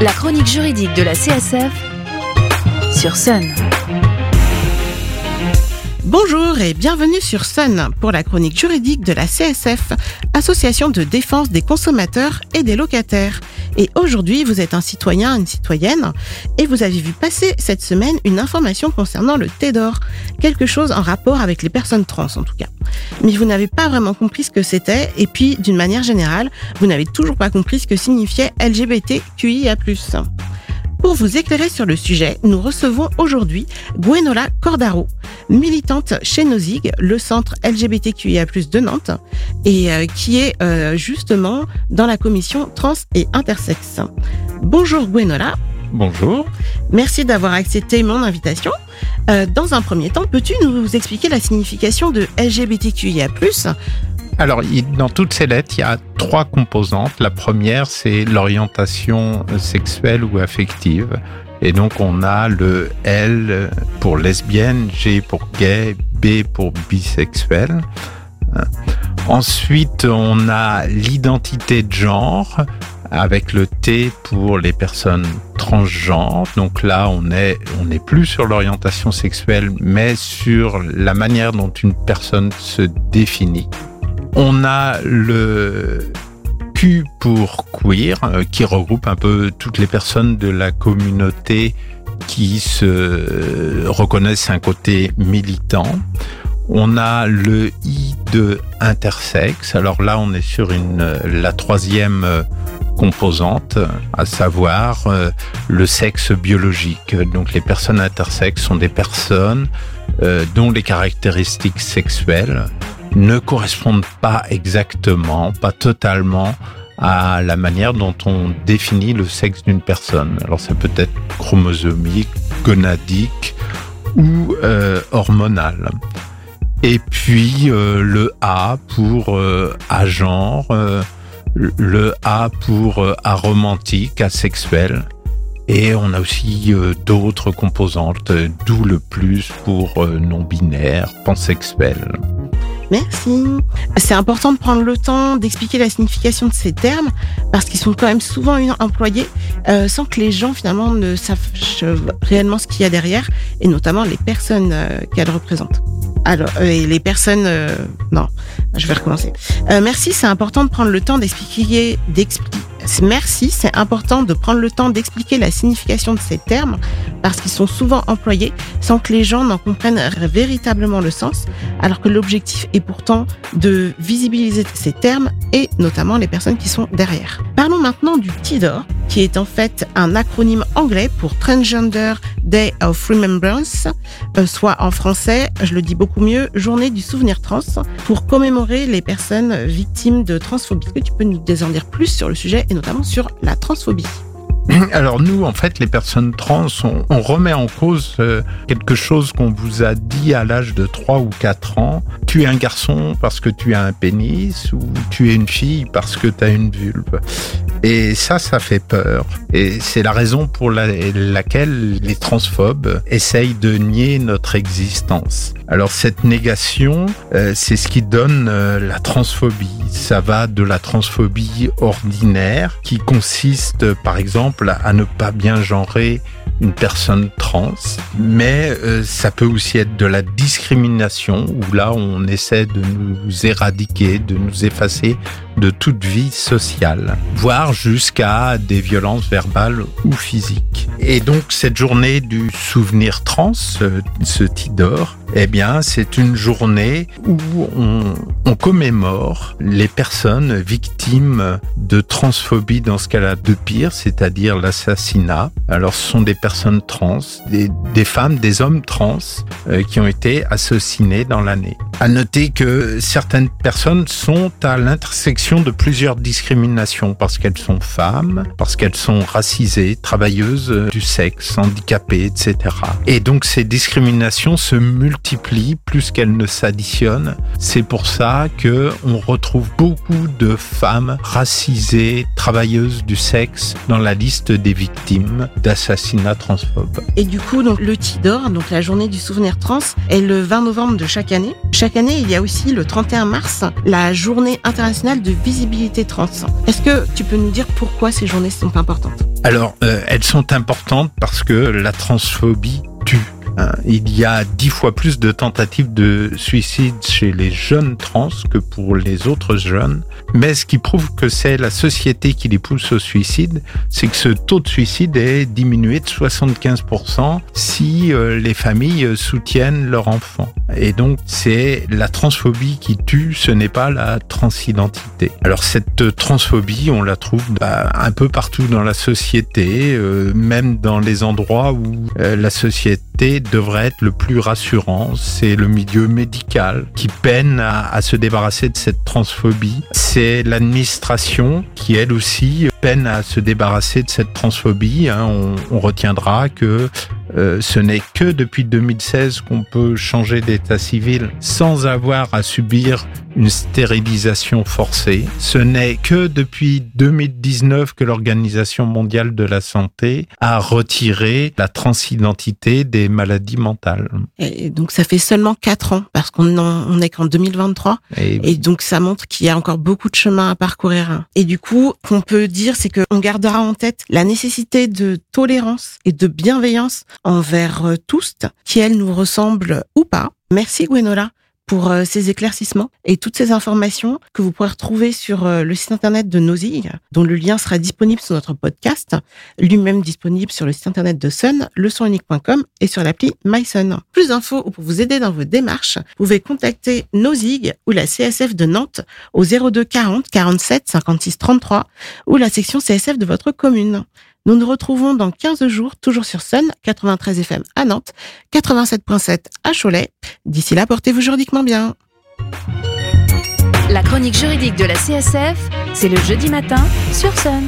La chronique juridique de la CSF sur Sun. Bonjour et bienvenue sur Sun pour la chronique juridique de la CSF, Association de défense des consommateurs et des locataires. Et aujourd'hui, vous êtes un citoyen, une citoyenne, et vous avez vu passer cette semaine une information concernant le TEDOR, quelque chose en rapport avec les personnes trans en tout cas. Mais vous n'avez pas vraiment compris ce que c'était, et puis d'une manière générale, vous n'avez toujours pas compris ce que signifiait LGBTQIA+. Pour vous éclairer sur le sujet, nous recevons aujourd'hui Gwenola Cordaro, militante chez Nozig, le centre LGBTQIA+ de Nantes, et euh, qui est euh, justement dans la commission trans et intersexe. Bonjour Gwenola. Bonjour. Merci d'avoir accepté mon invitation. Euh, dans un premier temps, peux-tu nous expliquer la signification de LGBTQIA+, alors, dans toutes ces lettres, il y a trois composantes. La première, c'est l'orientation sexuelle ou affective. Et donc, on a le L pour lesbienne, G pour gay, B pour bisexuel. Ensuite, on a l'identité de genre avec le T pour les personnes transgenres. Donc là, on est, on n'est plus sur l'orientation sexuelle, mais sur la manière dont une personne se définit. On a le Pour queer, euh, qui regroupe un peu toutes les personnes de la communauté qui se reconnaissent un côté militant. On a le I de intersexe. Alors là, on est sur une, la troisième composante, à savoir euh, le sexe biologique. Donc les personnes intersexes sont des personnes euh, dont les caractéristiques sexuelles ne correspondent pas exactement, pas totalement à la manière dont on définit le sexe d'une personne. Alors ça peut être chromosomique, gonadique ou euh, hormonal. Et puis euh, le A pour euh, agenre, euh, le A pour aromantique, asexuel. Et on a aussi d'autres composantes, d'où le plus pour non-binaire, pansexuel. Merci. C'est important de prendre le temps d'expliquer la signification de ces termes parce qu'ils sont quand même souvent employés euh, sans que les gens finalement ne sachent réellement ce qu'il y a derrière et notamment les personnes euh, qu'elles représentent. Alors, euh, et les personnes... Non, je vais recommencer. Merci, c'est important de prendre le temps d'expliquer Merci, c'est important de prendre le temps d'expliquer la signification de ces termes parce qu'ils sont souvent employés sans que les gens n'en comprennent véritablement le sens, alors que l'objectif est pourtant de visibiliser ces termes et notamment les personnes qui sont derrière. Parlons maintenant du TIDOR, qui est en fait un acronyme anglais pour Transgender Day of Remembrance, euh, soit en français, je le dis beaucoup mieux, Journée du souvenir trans, pour commémorer les personnes victimes de transphobie. Est-ce que tu peux nous en dire plus sur le sujet et notamment sur la transphobie. Alors nous, en fait, les personnes trans, on, remet en cause euh, quelque chose qu'on vous a dit à l'âge de 3 ou 4 ans. Tu es un garçon parce que tu as un pénis ou tu es une fille parce que tu as une vulve. Et ça, ça fait peur. Et c'est la raison pour laquelle les transphobes essayent de nier notre existence. Alors cette négation, euh, c'est ce qui donne euh, la transphobie. Ça va de la transphobie ordinaire qui consiste par exemple à ne pas bien genrer une personne trans, mais euh, ça peut aussi être de la discrimination où là on essaie de nous éradiquer, de nous effacer de toute vie sociale, voire jusqu'à des violences verbales ou physiques. Et donc cette journée du souvenir trans, ce, TIDOR, eh bien c'est une journée où on, commémore les personnes victimes de transphobie dans ce a de pire, c'est-à-dire l'assassinat. Alors ce sont des personnes trans, des, des femmes, des hommes trans euh, qui ont été assassinés dans l'année. À noter que certaines personnes sont à l'intersection de plusieurs discriminations parce qu'elles sont femmes, parce qu'elles sont racisées, travailleuses du sexe, handicapées, etc. Et donc ces discriminations se multiplient multiplie plus qu'elle ne s'additionne. C'est pour ça que on retrouve beaucoup de femmes racisées, travailleuses du sexe dans la liste des victimes d'assassinats transphobes. Et du coup, donc le TIDOR, donc la journée du souvenir trans, est le 20 novembre de chaque année. Année, il y a aussi le 31 mars, la journée internationale de visibilité trans. Est-ce que tu peux nous dire pourquoi ces journées sont importantes? Alors, euh, elles sont importantes parce que la transphobie tue. Hein, il y a dix fois plus de tentatives de suicide chez les jeunes trans que pour les autres jeunes. Mais ce qui prouve que c'est la société qui les pousse au suicide, c'est que ce taux de suicide est diminué de 75% si euh, les familles soutiennent leur enfant. Et donc c'est la transphobie qui tue, ce n'est pas la transidentité. Alors cette transphobie, on la trouve bah, un peu partout dans la société, euh, même dans les endroits où euh, la société devrait être le plus rassurant. C'est le milieu médical qui peine à, se débarrasser de cette transphobie. C'est l'administration qui, elle aussi, peine à se débarrasser de cette transphobie. Hein. On, retiendra que euh, ce n'est que depuis 2016 qu'on peut changer d'état civil sans avoir à subir une stérilisation forcée. Ce n'est que depuis 2019 que l'Organisation mondiale de la santé a retiré la transidentité des maladies mentales. Et donc ça fait seulement quatre ans parce qu'on on est qu'en 2023 et, et, donc ça montre qu'il y a encore beaucoup de chemin à parcourir. Et du coup, qu'on peut dire, c'est qu'on gardera en tête la nécessité de tolérance et de bienveillance envers tous, qui elles nous ressemblent ou pas. Merci Gwenola pour ces éclaircissements et toutes ces informations que vous pourrez retrouver sur le site internet de Nozig, dont le lien sera disponible sur notre podcast, lui-même disponible sur le site internet de Sun, leçonunique.com et sur l'appli MySun. Plus d'infos ou pour vous aider dans vos démarches, vous pouvez contacter Nozig ou la CSF de Nantes au 02 40 47 56 33 ou la section CSF de votre commune. Nous nous retrouvons dans 15 jours, toujours sur Sun, 93 FM à Nantes, 87.7 à Cholet. D'ici là, portez-vous juridiquement bien. La chronique juridique de la CSF, c'est le jeudi matin sur Sun.